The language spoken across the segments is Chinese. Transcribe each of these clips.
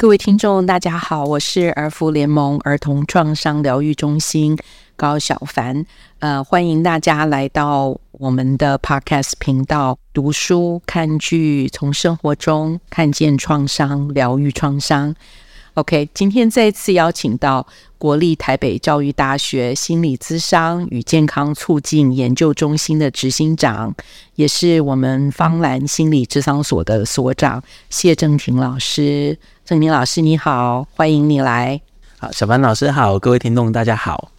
各位听众，大家好，我是儿福联盟儿童创伤疗愈中心高小凡，呃，欢迎大家来到我们的 Podcast 频道，读书看剧，从生活中看见创伤，疗愈创伤。OK，今天再次邀请到国立台北教育大学心理咨商与健康促进研究中心的执行长，也是我们方兰心理咨商所的所长谢正廷老师。政廷老师你好，欢迎你来。好，小凡老师好，各位听众大家好。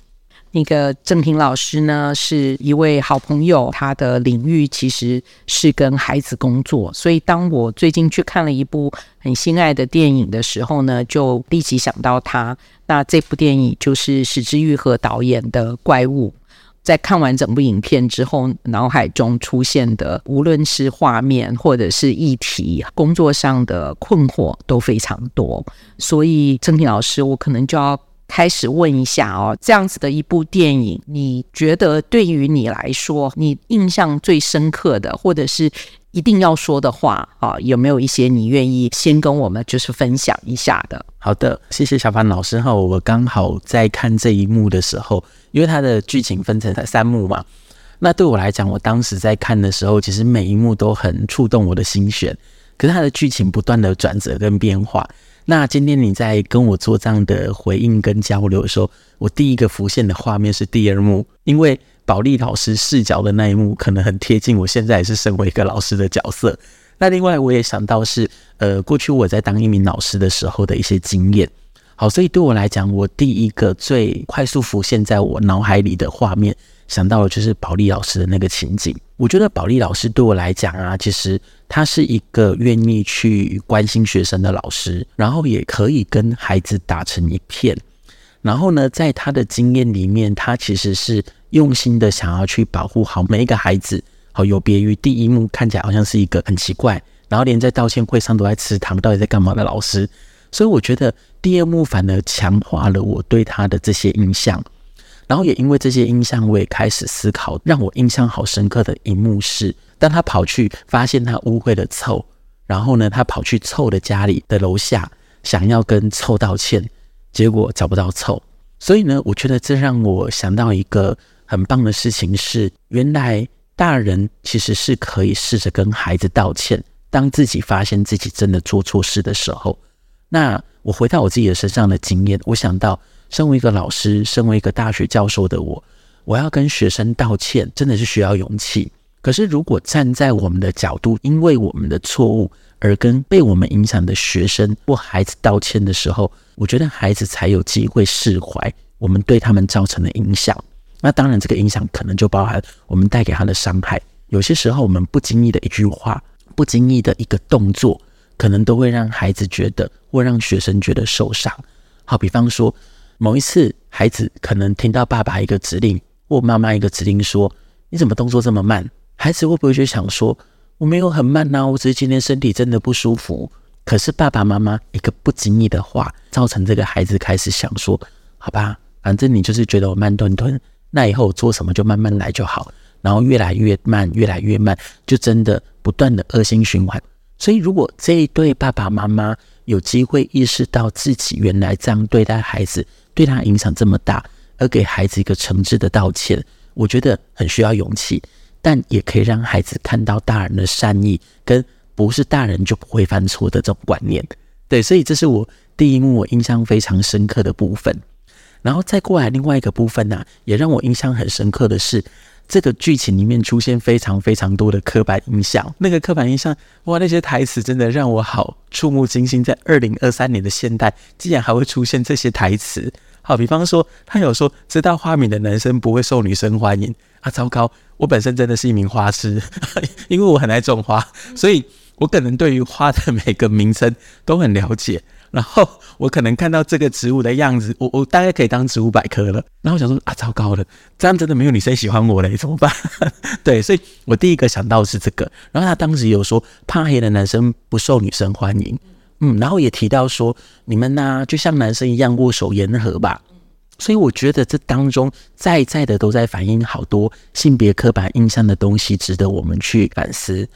那个郑平老师呢，是一位好朋友，他的领域其实是跟孩子工作，所以当我最近去看了一部很心爱的电影的时候呢，就立即想到他。那这部电影就是史之玉和导演的《怪物》。在看完整部影片之后，脑海中出现的无论是画面或者是议题，工作上的困惑都非常多。所以政廷老师，我可能就要。开始问一下哦，这样子的一部电影，你觉得对于你来说，你印象最深刻的，或者是一定要说的话啊，有没有一些你愿意先跟我们就是分享一下的？好的，谢谢小凡老师哈。我刚好在看这一幕的时候，因为它的剧情分成三幕嘛，那对我来讲，我当时在看的时候，其实每一幕都很触动我的心弦。可是它的剧情不断的转折跟变化。那今天你在跟我做这样的回应跟交流的时候，我第一个浮现的画面是第二幕，因为保利老师视角的那一幕可能很贴近我现在也是身为一个老师的角色。那另外我也想到是，呃，过去我在当一名老师的时候的一些经验。好，所以对我来讲，我第一个最快速浮现在我脑海里的画面。想到的就是保利老师的那个情景。我觉得保利老师对我来讲啊，其实他是一个愿意去关心学生的老师，然后也可以跟孩子打成一片。然后呢，在他的经验里面，他其实是用心的想要去保护好每一个孩子。好，有别于第一幕看起来好像是一个很奇怪，然后连在道歉会上都在吃糖，到底在干嘛的老师。所以我觉得第二幕反而强化了我对他的这些印象。然后也因为这些印象，我也开始思考，让我印象好深刻的一幕是，当他跑去发现他误会了凑，然后呢，他跑去凑的家里的楼下，想要跟凑道歉，结果找不到凑。所以呢，我觉得这让我想到一个很棒的事情是，原来大人其实是可以试着跟孩子道歉，当自己发现自己真的做错事的时候。那我回到我自己的身上的经验，我想到。身为一个老师，身为一个大学教授的我，我要跟学生道歉，真的是需要勇气。可是，如果站在我们的角度，因为我们的错误而跟被我们影响的学生或孩子道歉的时候，我觉得孩子才有机会释怀我们对他们造成的影响。那当然，这个影响可能就包含我们带给他的伤害。有些时候，我们不经意的一句话，不经意的一个动作，可能都会让孩子觉得，或让学生觉得受伤。好，比方说。某一次，孩子可能听到爸爸一个指令或妈妈一个指令，说：“你怎么动作这么慢？”孩子会不会就想说：“我没有很慢呐，我只是今天身体真的不舒服。”可是爸爸妈妈一个不经意的话，造成这个孩子开始想说：“好吧，反正你就是觉得我慢吞吞，那以后我做什么就慢慢来就好。”然后越来越慢，越来越慢，就真的不断的恶性循环。所以，如果这一对爸爸妈妈有机会意识到自己原来这样对待孩子，对他影响这么大，而给孩子一个诚挚的道歉，我觉得很需要勇气，但也可以让孩子看到大人的善意，跟不是大人就不会犯错的这种观念。对，所以这是我第一幕我印象非常深刻的部分。然后再过来另外一个部分呢、也让我印象很深刻的是，这个剧情里面出现非常非常多的刻板印象。那个刻板印象，哇，那些台词真的让我好触目惊心。在二零二三年的现代，竟然还会出现这些台词。好，比方说，他有说知道花名的男生不会受女生欢迎啊！糟糕，我本身真的是一名花痴，因为我很爱种花，所以我可能对于花的每个名称都很了解。然后我可能看到这个植物的样子，我我大概可以当植物百科了。然后我想说啊，糟糕了，这样真的没有女生喜欢我嘞，怎么办？对，所以我第一个想到是这个。然后他当时有说，怕黑的男生不受女生欢迎。嗯，然后也提到说，你们呢、就像男生一样握手言和吧。所以我觉得这当中在在的都在反映好多性别刻板印象的东西，值得我们去反思。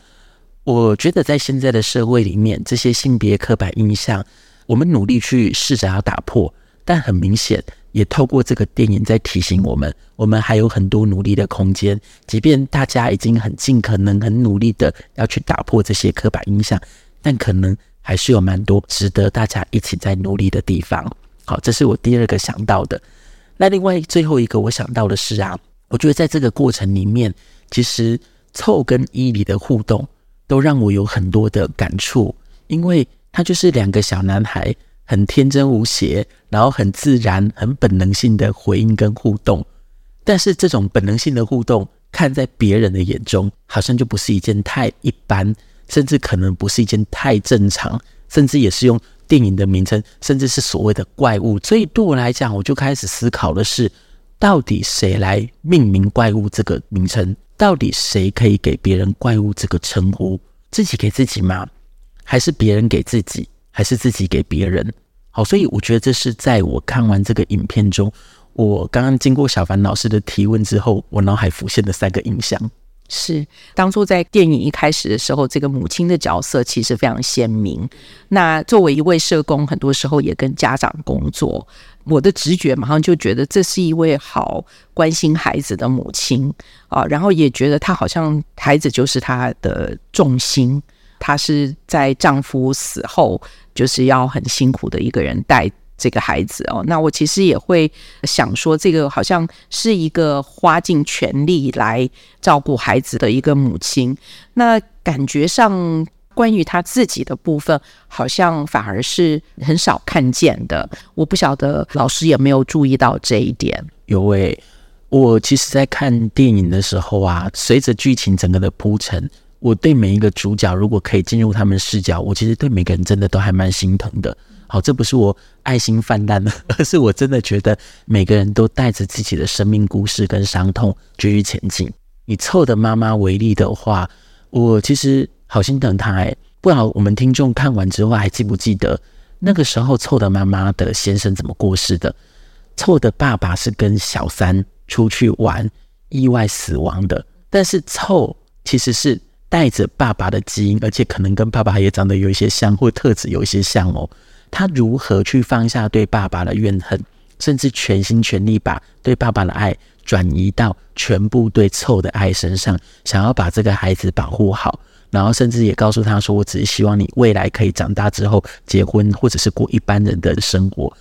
我觉得在现在的社会里面，这些性别刻板印象，我们努力去试着要打破，但很明显，也透过这个电影在提醒我们，我们还有很多努力的空间。即便大家已经很尽可能、很努力的要去打破这些刻板印象，但可能还是有蛮多值得大家一起在努力的地方。好，这是我第二个想到的。那另外最后一个我想到的是啊，我觉得在这个过程里面，其实凑跟伊里的互动都让我有很多的感触，因为他就是两个小男孩，很天真无邪，然后很自然、很本能性的回应跟互动。但是这种本能性的互动，看在别人的眼中，好像就不是一件太一般，甚至可能不是一件太正常，甚至也是用。电影的名称，甚至是所谓的怪物，所以对我来讲，我就开始思考的是，到底谁来命名怪物这个名称？到底谁可以给别人怪物这个称呼？自己给自己吗？还是别人给自己？还是自己给别人？好，所以我觉得这是在我看完这个影片中，我刚刚经过小凡老师的提问之后，我脑海浮现的三个印象。是当初在电影一开始的时候，这个母亲的角色其实非常鲜明。那作为一位社工，很多时候也跟家长工作，我的直觉马上就觉得这是一位好关心孩子的母亲啊。然后也觉得她好像孩子就是她的重心，她是在丈夫死后就是要很辛苦的一个人带。这个孩子哦，那我其实也会想说，这个好像是一个花尽全力来照顾孩子的一个母亲。那感觉上，关于他自己的部分，好像反而是很少看见的。我不晓得老师有没有注意到这一点？有诶，我其实在看电影的时候啊，随着剧情整个的铺陈，我对每一个主角，如果可以进入他们视角，我其实对每个人真的都还蛮心疼的。好，这不是我爱心泛滥了，而是我真的觉得每个人都带着自己的生命故事跟伤痛继续前进。以凑的妈妈为例的话，我其实好心疼她哎。不知道我们听众看完之后还记不记得那个时候凑的妈妈的先生怎么过世的？凑的爸爸是跟小三出去玩，意外死亡的。但是凑其实是带着爸爸的基因，而且可能跟爸爸也长得有一些像，或特质有一些像哦。他如何去放下对爸爸的怨恨，甚至全心全力把对爸爸的爱转移到全部对凑的爱身上，想要把这个孩子保护好，然后甚至也告诉他说：“我只是希望你未来可以长大之后结婚，或者是过一般人的生活。”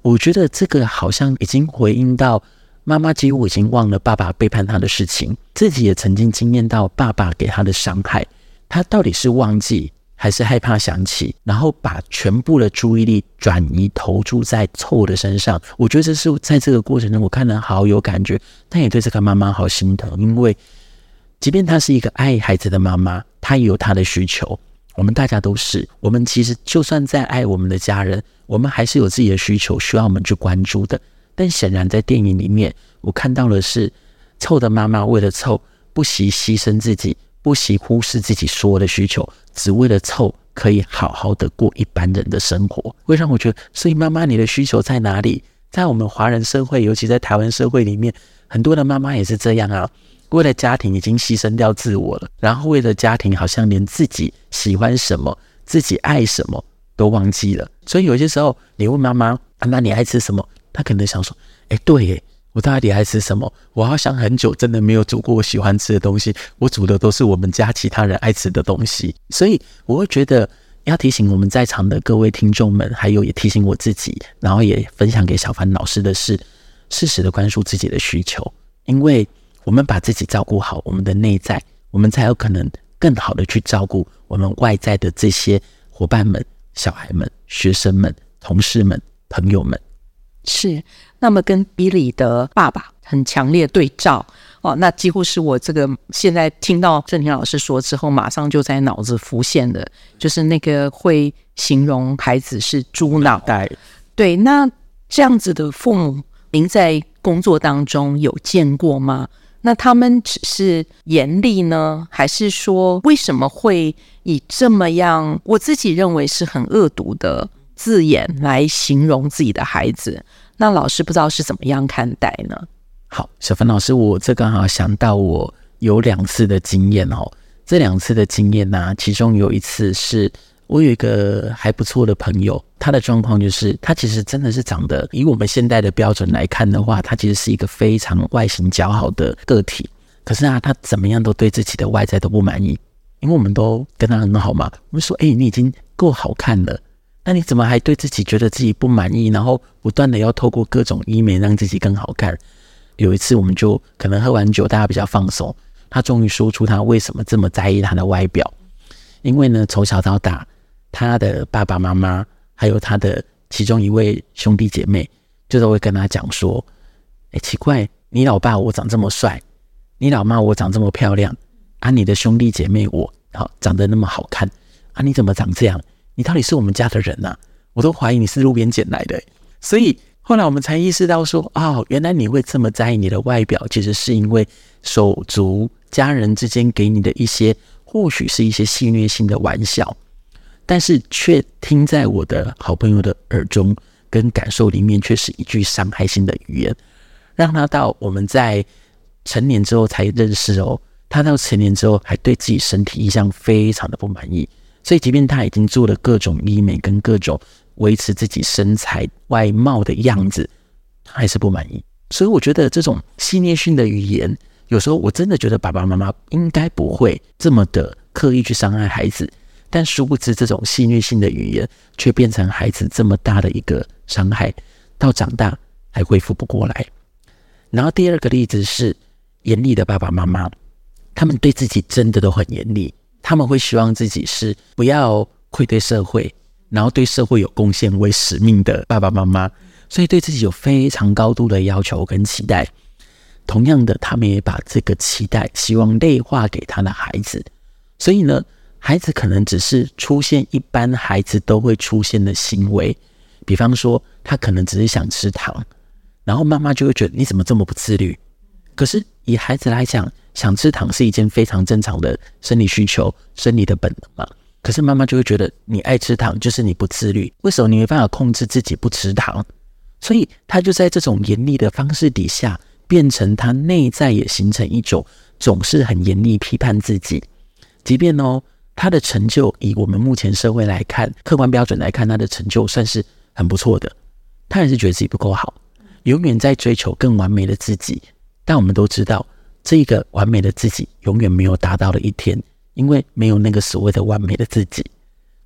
我觉得这个好像已经回应到妈妈几乎已经忘了爸爸背叛她的事情，自己也曾经经验到爸爸给她的伤害，她到底是忘记？还是害怕想起，然后把全部的注意力转移投注在凑的身上。我觉得这是在这个过程中，我看了好有感觉，但也对这个妈妈好心疼。因为即便她是一个爱孩子的妈妈，她也有她的需求。我们大家都是，我们其实就算再爱我们的家人，我们还是有自己的需求需要我们去关注的。但显然在电影里面，我看到的是臭的妈妈为了臭，不惜牺牲自己。不惜忽视自己所有的需求，只为了臭可以好好的过一般人的生活，会让我觉得，所以妈妈你的需求在哪里？在我们华人社会，尤其在台湾社会里面，很多的妈妈也是这样啊，为了家庭已经牺牲掉自我了，然后为了家庭，好像连自己喜欢什么、自己爱什么都忘记了。所以有些时候，你问妈妈：“妈妈，你爱吃什么？”他可能想说：“哎，对耶。”我到底爱吃什么？我好像很久，真的没有煮过我喜欢吃的东西。我煮的都是我们家其他人爱吃的东西，所以我会觉得要提醒我们在场的各位听众们，还有也提醒我自己，然后也分享给小凡老师的是，适时的关注自己的需求，因为我们把自己照顾好，我们的内在，我们才有可能更好的去照顾我们外在的这些伙伴们、小孩们、学生们、同事们、朋友们。是，那么跟比利的爸爸很强烈对照哦，那几乎是我这个现在听到正廷老师说之后，马上就在脑子浮现的，就是那个会形容孩子是猪脑袋。对，那这样子的父母，您在工作当中有见过吗？那他们只是严厉呢，还是说为什么会以这么样，我自己认为是很恶毒的？字眼来形容自己的孩子，那老师不知道是怎么样看待呢？好，小帆老师，我这刚好想到我有两次的经验哦。这两次的经验呢、其中有一次是我有一个还不错的朋友，他的状况就是，他其实真的是长得，以我们现代的标准来看的话，他其实是一个非常外形姣好的个体。可是啊，他怎么样都对自己的外在都不满意，因为我们都跟他很好嘛。我们说，哎，你已经够好看了，那你怎么还对自己觉得自己不满意？然后不断的要透过各种医美让自己更好看。有一次，我们就可能喝完酒，大家比较放松，他终于说出他为什么这么在意他的外表。因为呢，从小到大，他的爸爸妈妈还有他的其中一位兄弟姐妹，就都会跟他讲说：“哎，奇怪，你老爸我长这么帅。”你老妈我长这么漂亮啊，你的兄弟姐妹我好长得那么好看啊，你怎么长这样？你到底是我们家的人呐？我都怀疑你是路边捡来的。所以后来我们才意识到说，哦，原来你会这么在意你的外表，其实是因为手足家人之间给你的一些，或许是一些戏谑性的玩笑，但是却听在我的好朋友的耳中跟感受里面，却是一句伤害性的语言，让他到我们在。成年之后才认识哦，他到成年之后还对自己身体印象非常的不满意，所以即便他已经做了各种医美跟各种维持自己身材外貌的样子，他还是不满意。所以我觉得这种戏谑性的语言，有时候我真的觉得爸爸妈妈应该不会这么的刻意去伤害孩子，但殊不知这种戏谑性的语言却变成孩子这么大的一个伤害，到长大还恢复不过来。然后第二个例子是。严厉的爸爸妈妈，他们对自己真的都很严厉。他们会希望自己是不要愧对社会，然后对社会有贡献为使命的爸爸妈妈，所以对自己有非常高度的要求跟期待。同样的，他们也把这个期待希望内化给他的孩子。所以呢，孩子可能只是出现一般孩子都会出现的行为，比方说他可能只是想吃糖，然后妈妈就会觉得你怎么这么不自律？可是以孩子来讲，想吃糖是一件非常正常的生理需求、生理的本能嘛。可是妈妈就会觉得你爱吃糖就是你不自律，为什么你没办法控制自己不吃糖？所以他就在这种严厉的方式底下，变成他内在也形成一种总是很严厉批判自己。即便哦，他的成就以我们目前社会来看，客观标准来看，他的成就算是很不错的，他还是觉得自己不够好，永远在追求更完美的自己。但我们都知道，这个完美的自己永远没有达到的一天，因为没有那个所谓的完美的自己。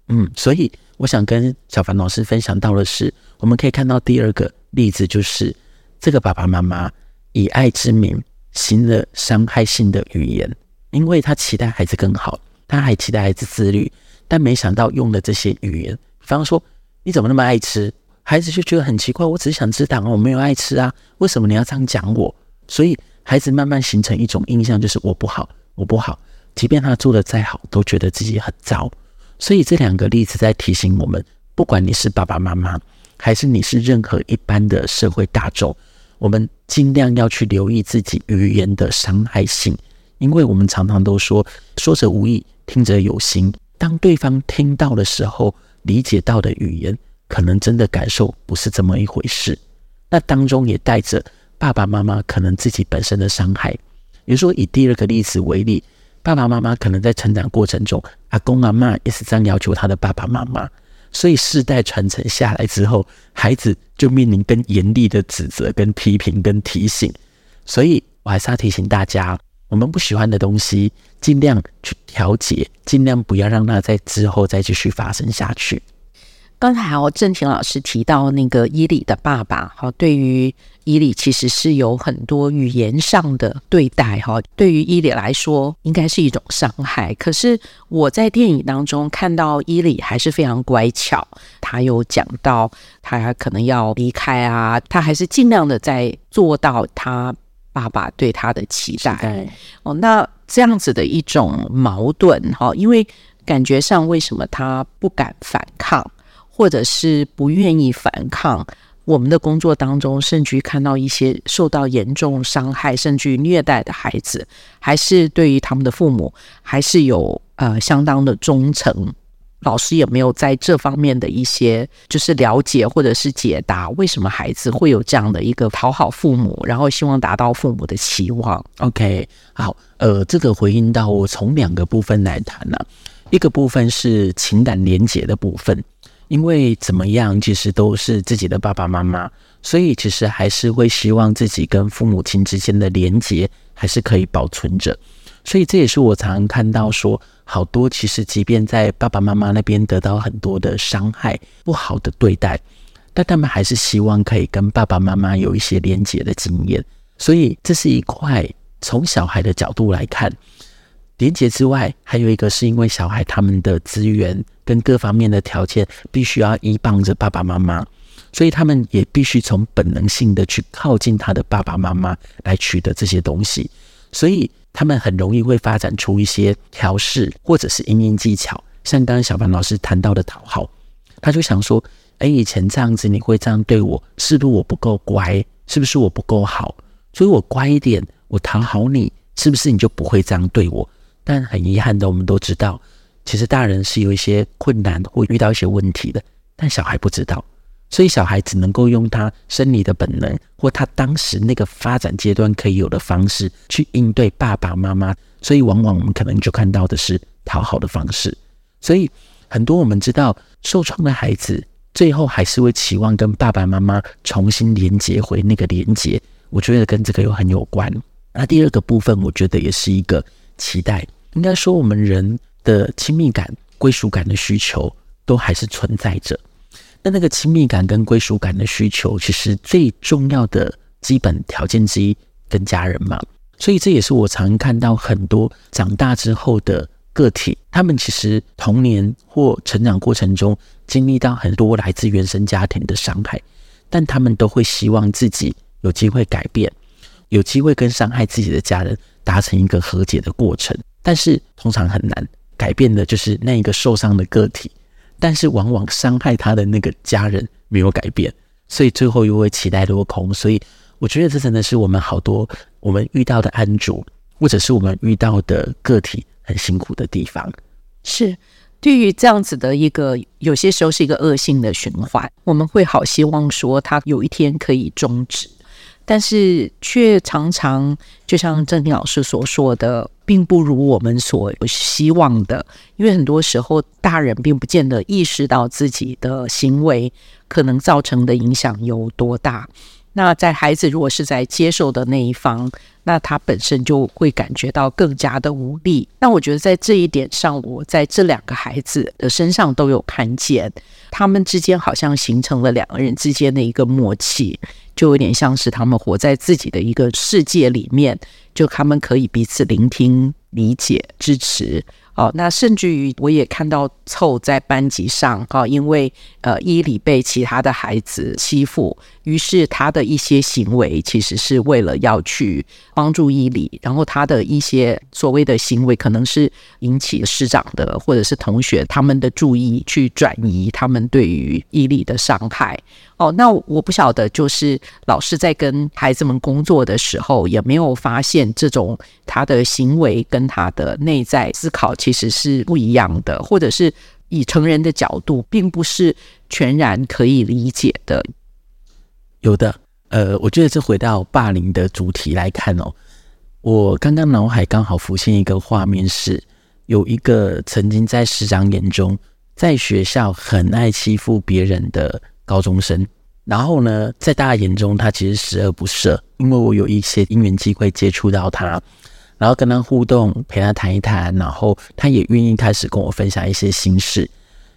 嗯，所以我想跟小凡老师分享到的是，我们可以看到第二个例子，就是这个爸爸妈妈以爱之名行了伤害性的语言，因为他期待孩子更好，他还期待孩子自律，但没想到用了这些语言，比方说你怎么那么爱吃，孩子就觉得很奇怪，我只是想吃糖，我没有爱吃啊，为什么你要这样讲我？所以，孩子慢慢形成一种印象，就是我不好，我不好。即便他做得再好，都觉得自己很糟。所以这两个例子在提醒我们：不管你是爸爸妈妈，还是你是任何一般的社会大众，我们尽量要去留意自己语言的伤害性，因为我们常常都说“说者无意，听者有心”。当对方听到的时候，理解到的语言，可能真的感受不是这么一回事。那当中也带着。爸爸妈妈可能自己本身的伤害，比如说以第二个例子为例，爸爸妈妈可能在成长过程中，阿公阿嬷也是这样要求他的爸爸妈妈，所以世代传承下来之后，孩子就面临更严厉的指责、跟批评、跟提醒。所以我还是要提醒大家，我们不喜欢的东西，尽量去调节，尽量不要让它在之后再继续发生下去。刚才哦，正廷老师提到那个伊里的爸爸，哈，对于伊里其实是有很多语言上的对待，哈，对于伊里来说应该是一种伤害。可是我在电影当中看到伊里还是非常乖巧，他有讲到他可能要离开啊，他还是尽量的在做到他爸爸对他的期待。哦，那这样子的一种矛盾，哈，因为感觉上为什么他不敢反抗？或者是不愿意反抗，我们的工作当中，甚至于看到一些受到严重伤害，甚至于虐待的孩子，还是对于他们的父母，还是有呃相当的忠诚。老师有没有在这方面的一些就是了解或者是解答，为什么孩子会有这样的一个讨好父母，然后希望达到父母的期望？OK，好，呃，这个回应到我从两个部分来谈呢、一个部分是情感连结的部分，因为怎么样，其实都是自己的爸爸妈妈，所以其实还是会希望自己跟父母亲之间的连结还是可以保存着。所以这也是我常常看到说，好多其实即便在爸爸妈妈那边得到很多的伤害、不好的对待，但他们还是希望可以跟爸爸妈妈有一些连结的经验。所以这是一块从小孩的角度来看，连结之外，还有一个是因为小孩他们的资源跟各方面的条件必须要依傍着爸爸妈妈，所以他们也必须从本能性的去靠近他的爸爸妈妈来取得这些东西，所以。他们很容易会发展出一些调试或者是因应技巧，像刚刚小凡老师谈到的讨好，他就想说：哎，以前这样子你会这样对我，是不是我不够乖？是不是我不够好？所以我乖一点，我讨好你，是不是你就不会这样对我？但很遗憾的，我们都知道，其实大人是有一些困难或遇到一些问题的，但小孩不知道。所以小孩只能够用他生理的本能，或他当时那个发展阶段可以有的方式去应对爸爸妈妈。所以往往我们可能就看到的是讨好的方式。所以很多我们知道受创的孩子，最后还是会期望跟爸爸妈妈重新连接回那个连接。我觉得跟这个又很有关。那第二个部分，我觉得也是一个期待。应该说，我们人的亲密感、归属感的需求都还是存在着。那那个亲密感跟归属感的需求，其实最重要的基本条件之一，跟家人嘛。所以这也是我常看到很多长大之后的个体，他们其实童年或成长过程中经历到很多来自原生家庭的伤害，但他们都会希望自己有机会改变，有机会跟伤害自己的家人达成一个和解的过程。但是通常很难改变的，就是那一个受伤的个体。但是往往伤害他的那个家人没有改变，所以最后又会期待落空。所以我觉得这真的是我们好多我们遇到的案主，或者是我们遇到的个体很辛苦的地方。是对于这样子的一个，有些时候是一个恶性的循环，我们会好希望说他有一天可以终止。但是却常常就像正婷老师所说的，并不如我们所希望的，因为很多时候大人并不见得意识到自己的行为可能造成的影响有多大。那在孩子如果是在接受的那一方，那他本身就会感觉到更加的无力。那我觉得在这一点上，我在这两个孩子的身上都有看见，他们之间好像形成了两个人之间的一个默契，就有点像是他们活在自己的一个世界里面，就他们可以彼此聆听、理解、支持。哦，那甚至于我也看到凑在班级上，哈，因为呃伊里被其他的孩子欺负，于是他的一些行为其实是为了要去帮助伊里，然后他的一些所谓的行为可能是引起师长的或者是同学他们的注意，去转移他们对于伊里的伤害。哦，那我不晓得，就是老师在跟孩子们工作的时候，有没有发现这种他的行为跟他的内在思考其实是不一样的，或者是以成人的角度，并不是全然可以理解的。有的，呃，我觉得这回到霸凌的主题来看哦，我刚刚脑海刚好浮现一个画面是，有一个曾经在师长眼中，在学校很爱欺负别人的。高中生，然后呢，在大家眼中，他其实十恶不赦。因为我有一些因缘机会接触到他，然后跟他互动，陪他谈一谈，然后他也愿意开始跟我分享一些心事。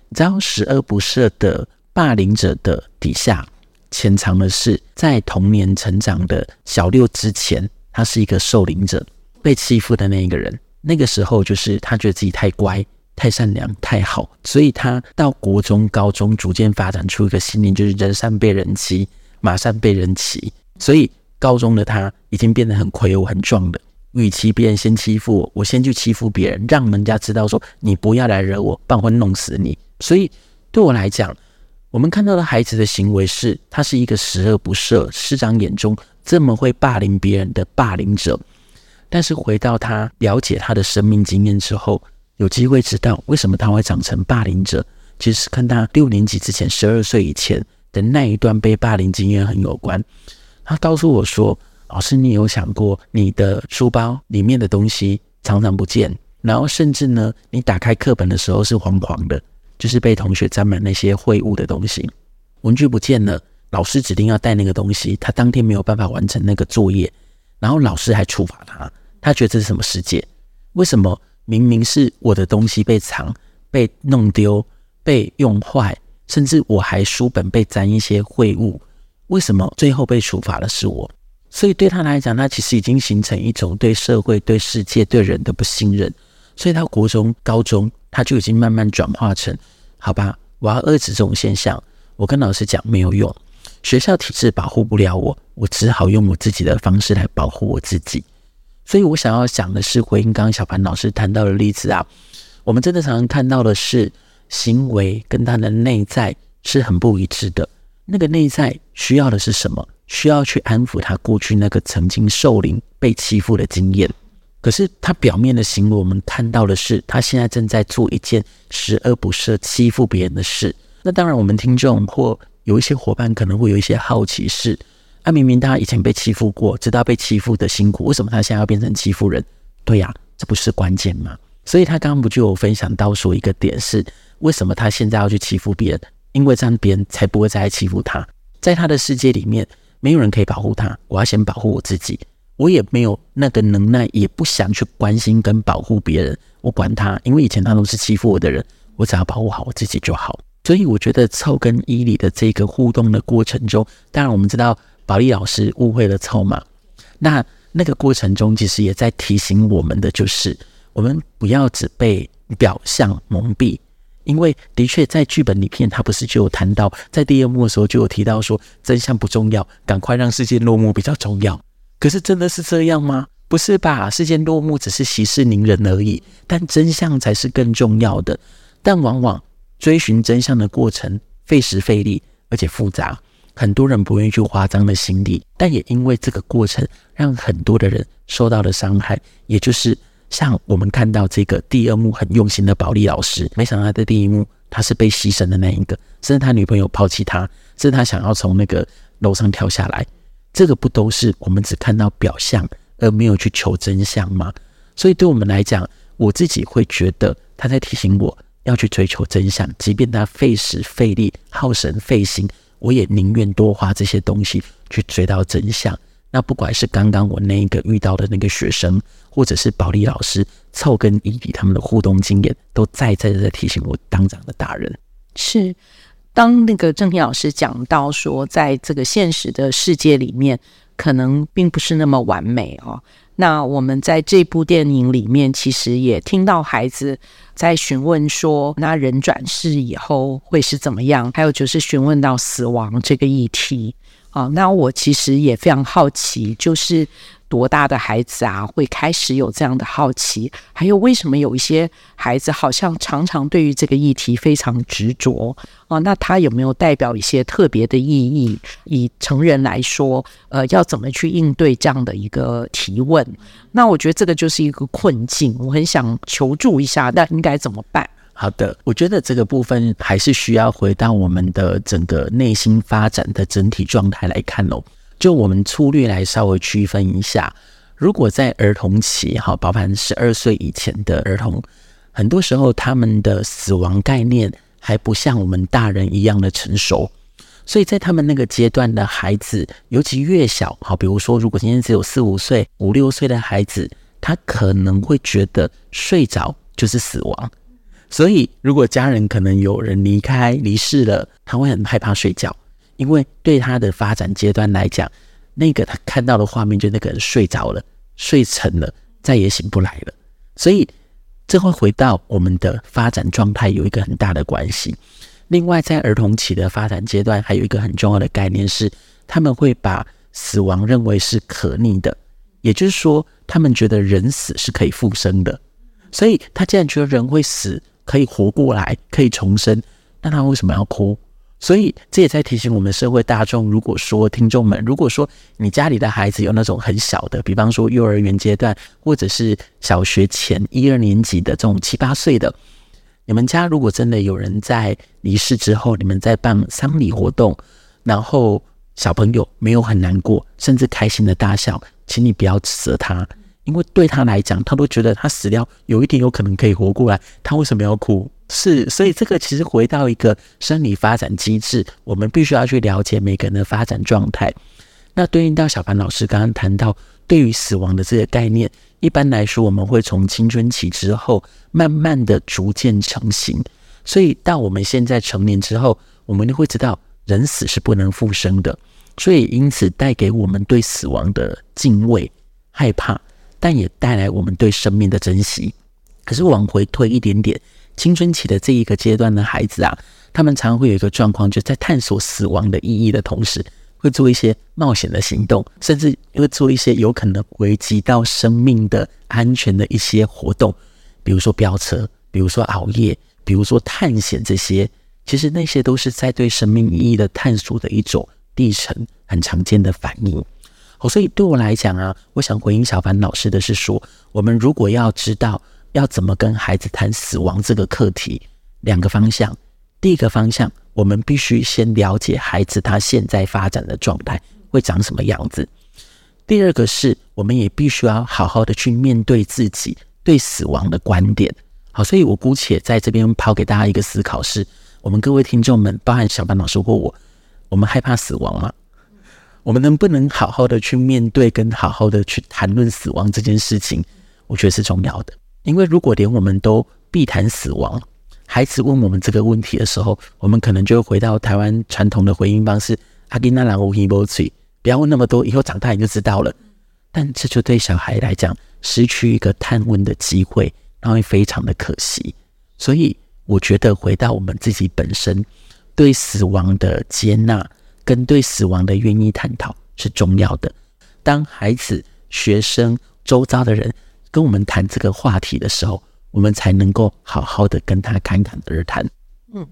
你知道，十恶不赦的霸凌者的底下，潜藏的是在童年成长的小六之前，他是一个受凌者，被欺负的那一个人。那个时候，就是他觉得自己太乖。太善良太好，所以他到国中、高中逐渐发展出一个心灵，就是人善被人欺，马善被人骑。所以高中的他已经变得很魁梧、很壮的。与其别人先欺负我，我先去欺负别人，让人家知道说你不要来惹我，不然会弄死你。所以对我来讲，我们看到的孩子的行为是，他是一个十恶不赦、师长眼中这么会霸凌别人的霸凌者。但是回到他了解他的生命经验之后，有机会知道为什么他会长成霸凌者，其实是跟他六年级之前、十二岁以前的那一段被霸凌经验很有关。他告诉我说：“老师，你有想过你的书包里面的东西常常不见，然后甚至呢，你打开课本的时候是黄黄的，就是被同学沾满那些秽物的东西。文具不见了，老师指定要带那个东西，他当天没有办法完成那个作业，然后老师还处罚他。他觉得这是什么世界？为什么明明是我的东西被藏、被弄丢、被用坏，甚至我还书本被沾一些秽物，为什么最后被处罚的是我？所以对他来讲，他其实已经形成一种对社会、对世界、对人的不信任。所以他国中、高中，他就已经慢慢转化成：好吧，我要遏制这种现象。我跟老师讲没有用，学校体制保护不了我，我只好用我自己的方式来保护我自己。所以我想要讲的是，回应刚刚小凡老师谈到的例子啊，我们真的常常看到的是行为跟他的内在是很不一致的。那个内在需要的是什么？需要去安抚他过去那个曾经受凌、被欺负的经验。可是他表面的行为，我们看到的是他现在正在做一件十恶不赦、欺负别人的事。那当然，我们听众或有一些伙伴可能会有一些好奇是：啊，明明他以前被欺负过，知道被欺负的辛苦，为什么他现在要变成欺负人？对呀，这不是关键吗？所以他刚刚不就有分享到说一个点是：为什么他现在要去欺负别人？因为这样别人才不会再来欺负他。在他的世界里面，没有人可以保护他，我要先保护我自己。我也没有那个能耐，也不想去关心跟保护别人。我管他，因为以前他都是欺负我的人，我只要保护好我自己就好。所以我觉得凑跟伊里的这个互动的过程中，当然我们知道保利老师误会了凑嘛。那那个过程中，其实也在提醒我们的就是，我们不要只被表象蒙蔽，因为的确在剧本里面，他不是就有谈到，在第二幕的时候就有提到说，真相不重要，赶快让事件落幕比较重要。可是真的是这样吗？不是吧？事件落幕只是息事宁人而已，但真相才是更重要的。但往往。追寻真相的过程费时费力，而且复杂，很多人不愿意去花这样的心力，但也因为这个过程，让很多的人受到了伤害。也就是像我们看到这个第二幕很用心的保利老师，没想到他的第一幕他是被牺牲的那一个，甚至他女朋友抛弃他，甚至他想要从那个楼上跳下来，这个不都是我们只看到表象而没有去求真相吗？所以对我们来讲，我自己会觉得他在提醒我。要去追求真相，即便他费时费力、耗神费心，我也宁愿多花这些东西去追到真相。那不管是刚刚我那一个遇到的那个学生，或者是保利老师凑跟伊迪他们的互动经验，都再再的提醒我当长的大人。是，当那个郑婷老师讲到说，在这个现实的世界里面，可能并不是那么完美哦。那我们在这部电影里面，其实也听到孩子在询问说：“那人转世以后会是怎么样？”还有就是询问到死亡这个议题。啊，那我其实也非常好奇，就是。多大的孩子啊，会开始有这样的好奇？还有，为什么有一些孩子好像常常对于这个议题非常执着啊？那他有没有代表一些特别的意义？以成人来说，呃，要怎么去应对这样的一个提问？那我觉得这个就是一个困境，我很想求助一下，那应该怎么办？好的，我觉得这个部分还是需要回到我们的整个内心发展的整体状态来看喽。就我们粗略来稍微区分一下，如果在儿童期，哈，包含十二岁以前的儿童，很多时候他们的死亡概念还不像我们大人一样的成熟，所以在他们那个阶段的孩子，尤其越小，好，比如说如果今天只有四五岁、五六岁的孩子，他可能会觉得睡着就是死亡，所以如果家人可能有人离开、离世了，他会很害怕睡觉。因为对他的发展阶段来讲，那个他看到的画面就那个人睡着了，睡沉了，再也醒不来了。所以这会回到我们的发展状态有一个很大的关系。另外，在儿童期的发展阶段，还有一个很重要的概念是，他们会把死亡认为是可逆的，也就是说，他们觉得人死是可以复生的。所以他既然觉得人会死，可以活过来，可以重生，那他为什么要哭？所以这也在提醒我们社会大众，如果说听众们，如果说你家里的孩子有那种很小的，比方说幼儿园阶段，或者是小学前一二年级的这种七八岁的，你们家如果真的有人在离世之后，你们在办丧礼活动，然后小朋友没有很难过，甚至开心的大笑，请你不要指责他，因为对他来讲，他都觉得他死掉有一点有可能可以活过来，他为什么要哭？是，所以这个其实回到一个生理发展机制，我们必须要去了解每个人的发展状态。那对应到小凡老师刚刚谈到对于死亡的这个概念，一般来说我们会从青春期之后慢慢的逐渐成型，所以到我们现在成年之后，我们就会知道人死是不能复生的，所以因此带给我们对死亡的敬畏、害怕，但也带来我们对生命的珍惜。可是往回推一点点。青春期的这一个阶段的孩子啊，他们常会有一个状况，就在探索死亡的意义的同时，会做一些冒险的行动，甚至会做一些有可能危及到生命的安全的一些活动，比如说飙车，比如说熬夜，比如说探险这些。其实那些都是在对生命意义的探索的一种历程，很常见的反应。哦，所以对我来讲啊，我想回应小凡老师的是说，我们如果要知道。要怎么跟孩子谈死亡这个课题？两个方向。第一个方向，我们必须先了解孩子他现在发展的状态会长什么样子。第二个是，我们也必须要好好的去面对自己对死亡的观点。好，所以我姑且在这边抛给大家一个思考是：我们各位听众们，包含小班老师或我，我们害怕死亡吗？我们能不能好好的去面对跟好好的去谈论死亡这件事情？我觉得是重要的。因为如果连我们都避谈死亡，孩子问我们这个问题的时候，我们可能就会回到台湾传统的回应方式：“阿吉那兰乌希波翠，不要问那么多，以后长大你就知道了。”但这就对小孩来讲，失去一个探问的机会，那会非常的可惜。所以，我觉得回到我们自己本身，对死亡的接纳跟对死亡的愿意探讨是重要的。当孩子、学生、周遭的人。跟我们谈这个话题的时候，我们才能够好好的跟他侃侃而谈。嗯，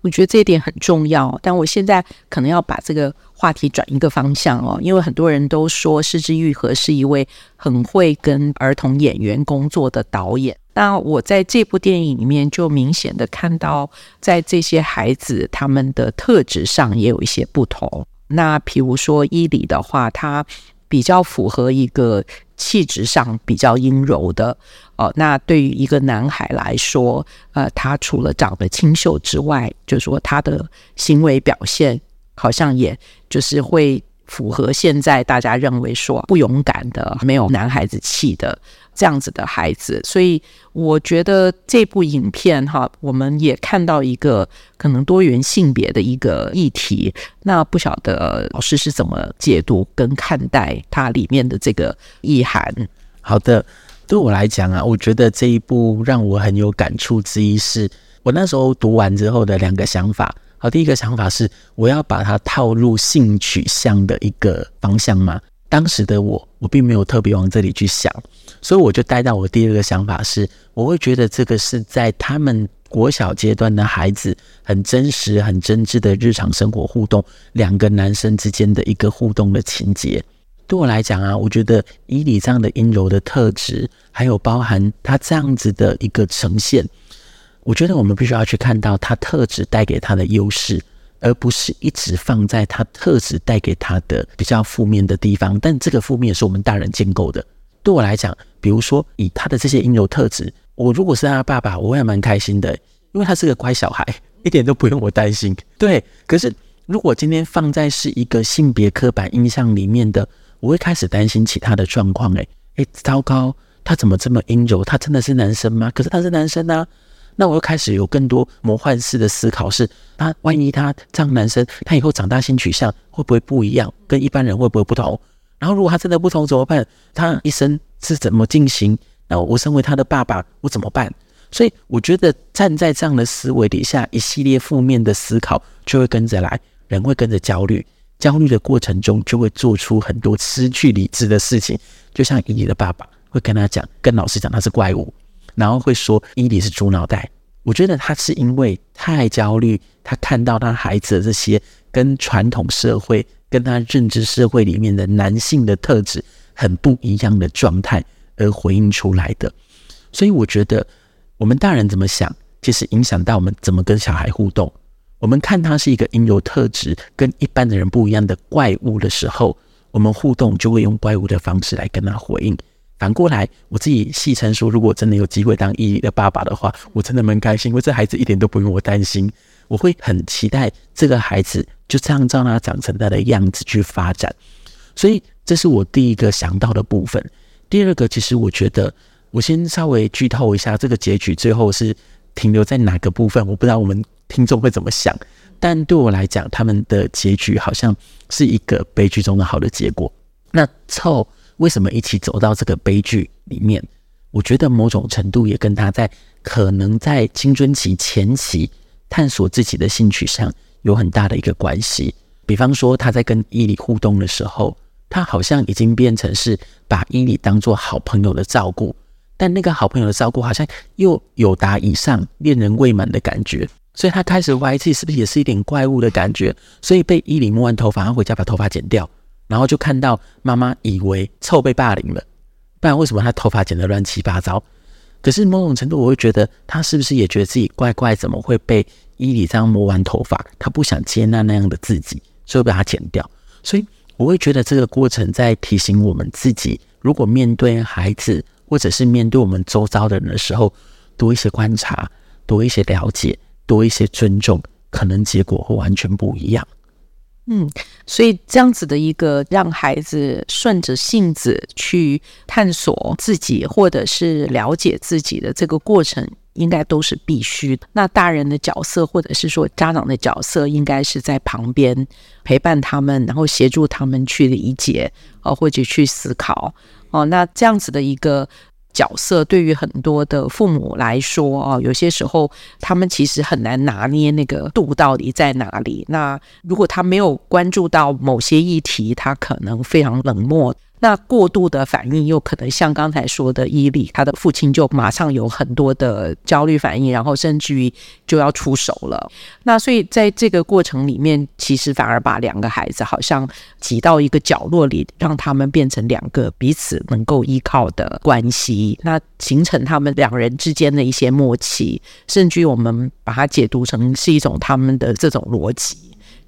我觉得这一点很重要。但我现在可能要把这个话题转一个方向哦，因为很多人都说是枝裕和是一位很会跟儿童演员工作的导演。那我在这部电影里面就明显的看到，在这些孩子他们的特质上也有一些不同。那比如说伊里的话，他比较符合一个。气质上比较阴柔的哦，那对于一个男孩来说，呃，他除了长得清秀之外，就是说他的行为表现好像也就是会符合现在大家认为说不勇敢的、没有男孩子气的。这样子的孩子，所以我觉得这部影片哈，我们也看到一个可能多元性别的一个议题。那不晓得老师是怎么解读跟看待它里面的这个意涵？好的，对我来讲啊，我觉得这一部让我很有感触之一是，我那时候读完之后的两个想法。好，第一个想法是，我要把它套入性取向的一个方向吗？当时的我，我并没有特别往这里去想，所以我就带到我第二个想法是，我会觉得这个是在他们国小阶段的孩子很真实、很真挚的日常生活互动，两个男生之间的一个互动的情节。对我来讲啊，我觉得伊里这样的阴柔的特质，还有包含他这样子的一个呈现，我觉得我们必须要去看到他特质带给他的优势。而不是一直放在他特质带给他的比较负面的地方，但这个负面是我们大人建构的。对我来讲，比如说以他的这些阴柔特质，我如果是他爸爸，我会还蛮开心的，因为他是个乖小孩，一点都不用我担心。对，可是如果今天放在是一个性别刻板印象里面的，我会开始担心起他的状况。诶诶，糟糕，他怎么这么阴柔？他真的是男生吗？可是他是男生啊。那我又开始有更多魔幻式的思考，是他万一他这样男生，他以后长大性取向会不会不一样，跟一般人会不会不同？然后如果他真的不同怎么办？他一生是怎么进行？那我身为他的爸爸，我怎么办？所以我觉得站在这样的思维底下，一系列负面的思考就会跟着来，人会跟着焦虑，焦虑的过程中就会做出很多失去理智的事情，就像伊里的爸爸会跟他讲，跟老师讲他是怪物。然后会说伊迪是猪脑袋，我觉得他是因为太焦虑，他看到他孩子的这些跟传统社会、跟他认知社会里面的男性的特质很不一样的状态而回应出来的。所以我觉得我们大人怎么想，其实影响到我们怎么跟小孩互动。我们看他是一个阴柔特质跟一般的人不一样的怪物的时候，我们互动就会用怪物的方式来跟他回应。反过来，我自己戏称说，如果真的有机会当伊犁的爸爸的话，我真的蛮开心，因为这孩子一点都不用我担心。我会很期待这个孩子就这样照他长成他的样子去发展。所以，这是我第一个想到的部分。第二个，其实我觉得，我先稍微剧透一下，这个结局最后是停留在哪个部分，我不知道我们听众会怎么想。但对我来讲，他们的结局好像是一个悲剧中的好的结果。那凑。为什么一起走到这个悲剧里面？我觉得某种程度也跟他在可能在青春期前期探索自己的兴趣上有很大的一个关系。比方说，他在跟伊犁互动的时候，他好像已经变成是把伊犁当做好朋友的照顾，但那个好朋友的照顾好像又有达以上恋人未满的感觉，所以他开始怀疑自己是不是也是一点怪物的感觉，所以被伊犁摸完头发，他回家把头发剪掉。然后就看到妈妈以为臭被霸凌了，不然为什么他头发剪得乱七八糟？可是某种程度，我会觉得他是不是也觉得自己怪怪？怎么会被伊犁这样摸完头发？他不想接纳那样的自己，所以把它剪掉。所以我会觉得这个过程在提醒我们自己：如果面对孩子，或者是面对我们周遭的人的时候，多一些观察，多一些了解，多一些尊重，可能结果会完全不一样。嗯，所以这样子的一个让孩子顺着性子去探索自己，或者是了解自己的这个过程，应该都是必须的。那大人的角色，或者是说家长的角色，应该是在旁边陪伴他们，然后协助他们去理解，哦，或者去思考，哦，那这样子的一个。角色对于很多的父母来说，哦，有些时候他们其实很难拿捏那个度到底在哪里。那如果他没有关注到某些议题，他可能非常冷漠。那过度的反应又可能像刚才说的伊犁，他的父亲就马上有很多的焦虑反应，然后甚至于就要出手了。那所以在这个过程里面，其实反而把两个孩子好像挤到一个角落里，让他们变成两个彼此能够依靠的关系，那形成他们两人之间的一些默契，甚至于我们把它解读成是一种他们的这种逻辑，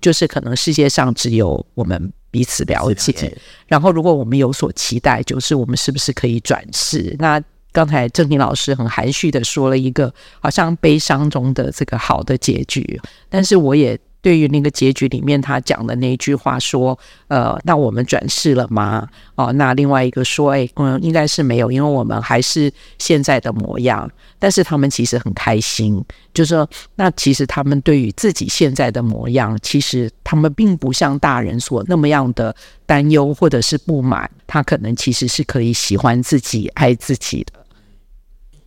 就是可能世界上只有我们。彼此了解，然后如果我们有所期待，就是我们是不是可以转世？那刚才郑婷老师很含蓄的说了一个好像悲伤中的这个好的结局，但是我也。对于那个结局里面他讲的那一句话说，呃，那我们转世了吗？哦，那另外一个说，哎，嗯，应该是没有，因为我们还是现在的模样。但是他们其实很开心，就是说，那其实他们对于自己现在的模样，其实他们并不像大人所那么样的担忧或者是不满。他可能其实是可以喜欢自己、爱自己的。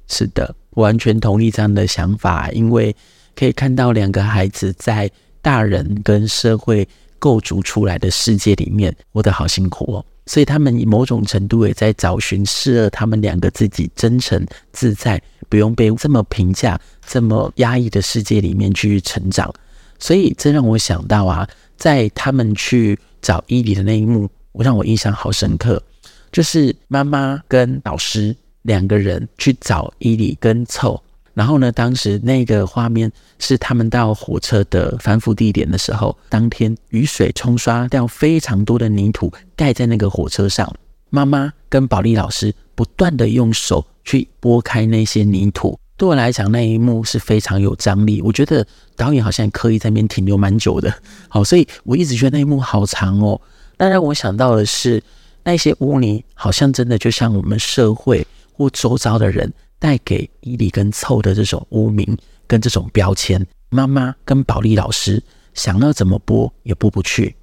是的，完全同意这样的想法，因为可以看到两个孩子在。大人跟社会构筑出来的世界里面，活得好辛苦哦。所以他们以某种程度也在找寻适合他们两个自己真诚自在，不用被这么评价、这么压抑的世界里面去成长。所以这让我想到啊，在他们去找伊犁的那一幕，我让我印象好深刻，就是妈妈跟老师两个人去找伊犁跟凑。然后呢，当时那个画面是他们到火车的翻覆地点的时候，当天雨水冲刷掉非常多的泥土，盖在那个火车上。妈妈跟保利老师不断的用手去拨开那些泥土。对我来讲，那一幕是非常有张力。我觉得导演好像刻意在那边停留蛮久的。好，所以我一直觉得那一幕好长哦。但让，我想到的是，那些污泥好像真的就像我们社会或周遭的人。带给伊犁跟凑的这种污名跟这种标签，妈妈跟保利老师想要怎么拨也拨不去，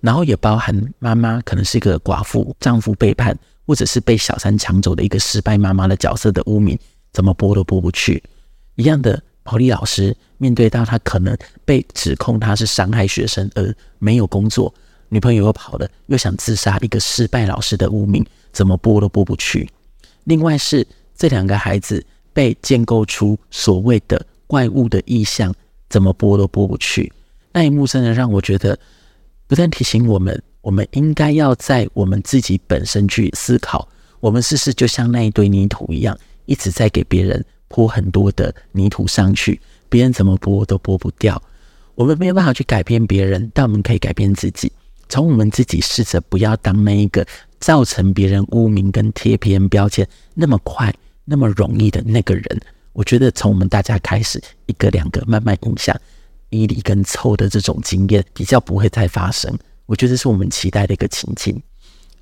然后也包含妈妈可能是一个寡妇，丈夫背叛，或者是被小三抢走的一个失败妈妈的角色的污名，怎么拨都拨不去。一样的，保利老师面对到他可能被指控他是伤害学生而没有工作，女朋友又跑了，又想自杀，一个失败老师的污名，怎么拨都拨不去。另外是。这两个孩子被建构出所谓的怪物的意象，怎么拨都拨不去。那一幕真的让我觉得，不但提醒我们，我们应该要在我们自己本身去思考，我们是不是就像那一堆泥土一样，一直在给别人泼很多的泥土上去，别人怎么拨都拨不掉。我们没有办法去改变别人，但我们可以改变自己。从我们自己试着不要当那一个造成别人污名跟贴别人标签那么快、那么容易的那个人，我觉得从我们大家开始，一个两个慢慢影响，一里跟凑的这种经验比较不会再发生。我觉得是我们期待的一个情景。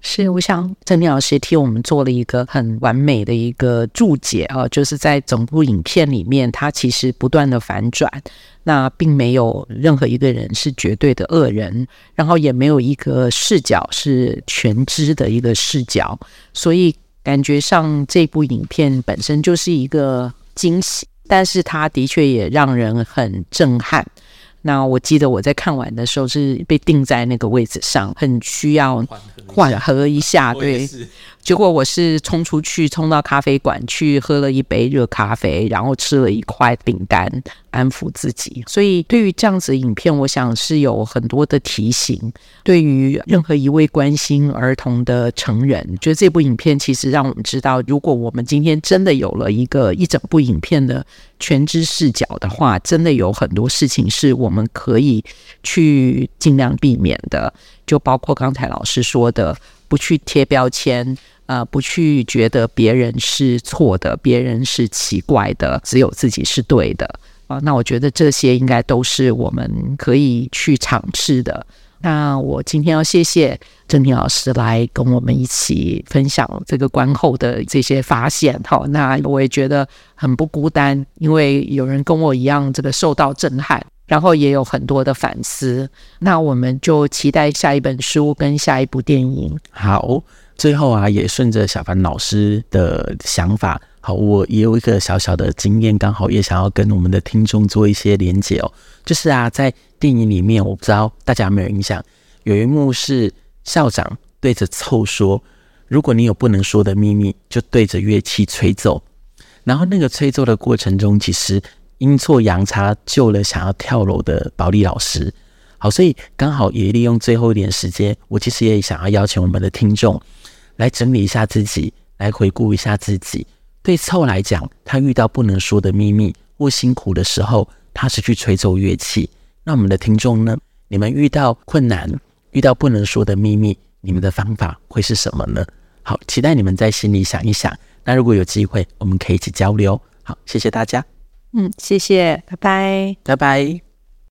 是，我想曾婷老师替我们做了一个很完美的一个注解啊，就是在整部影片里面，它其实不断的反转，那并没有任何一个人是绝对的恶人，然后也没有一个视角是全知的一个视角，所以感觉上这部影片本身就是一个惊喜，但是它的确也让人很震撼。那我记得我在看完的时候是被定在那个位置上，很需要缓和一下，对。结果我是冲出去，冲到咖啡馆去喝了一杯热咖啡，然后吃了一块饼干，安抚自己。所以对于这样子的影片，我想是有很多的提醒。对于任何一位关心儿童的成人，觉得这部影片其实让我们知道，如果我们今天真的有了一个一整部影片的全知视角的话，真的有很多事情是我们可以去尽量避免的。就包括刚才老师说的，不去贴标签。呃，不去觉得别人是错的，别人是奇怪的，只有自己是对的啊。那我觉得这些应该都是我们可以去尝试的。那我今天要谢谢郑婷老师来跟我们一起分享这个观后的这些发现。好，那我也觉得很不孤单，因为有人跟我一样这个受到震撼，然后也有很多的反思。那我们就期待下一本书跟下一部电影。好。最后啊，也顺着小凡老师的想法，好，我也有一个小小的经验，刚好也想要跟我们的听众做一些连结哦。就是啊，在电影里面，我不知道大家有没有印象，有一幕是校长对着凑说：“如果你有不能说的秘密，就对着乐器吹奏。”然后那个吹奏的过程中，其实阴错阳差救了想要跳楼的保利老师。好，所以刚好也利用最后一点时间，我其实也想要邀请我们的听众。来整理一下自己，来回顾一下自己。对凑来讲，他遇到不能说的秘密或辛苦的时候，他是去吹奏乐器。那我们的听众呢？你们遇到困难、遇到不能说的秘密，你们的方法会是什么呢？好，期待你们在心里想一想。那如果有机会，我们可以一起交流。好，谢谢大家。嗯，谢谢，拜拜，拜拜。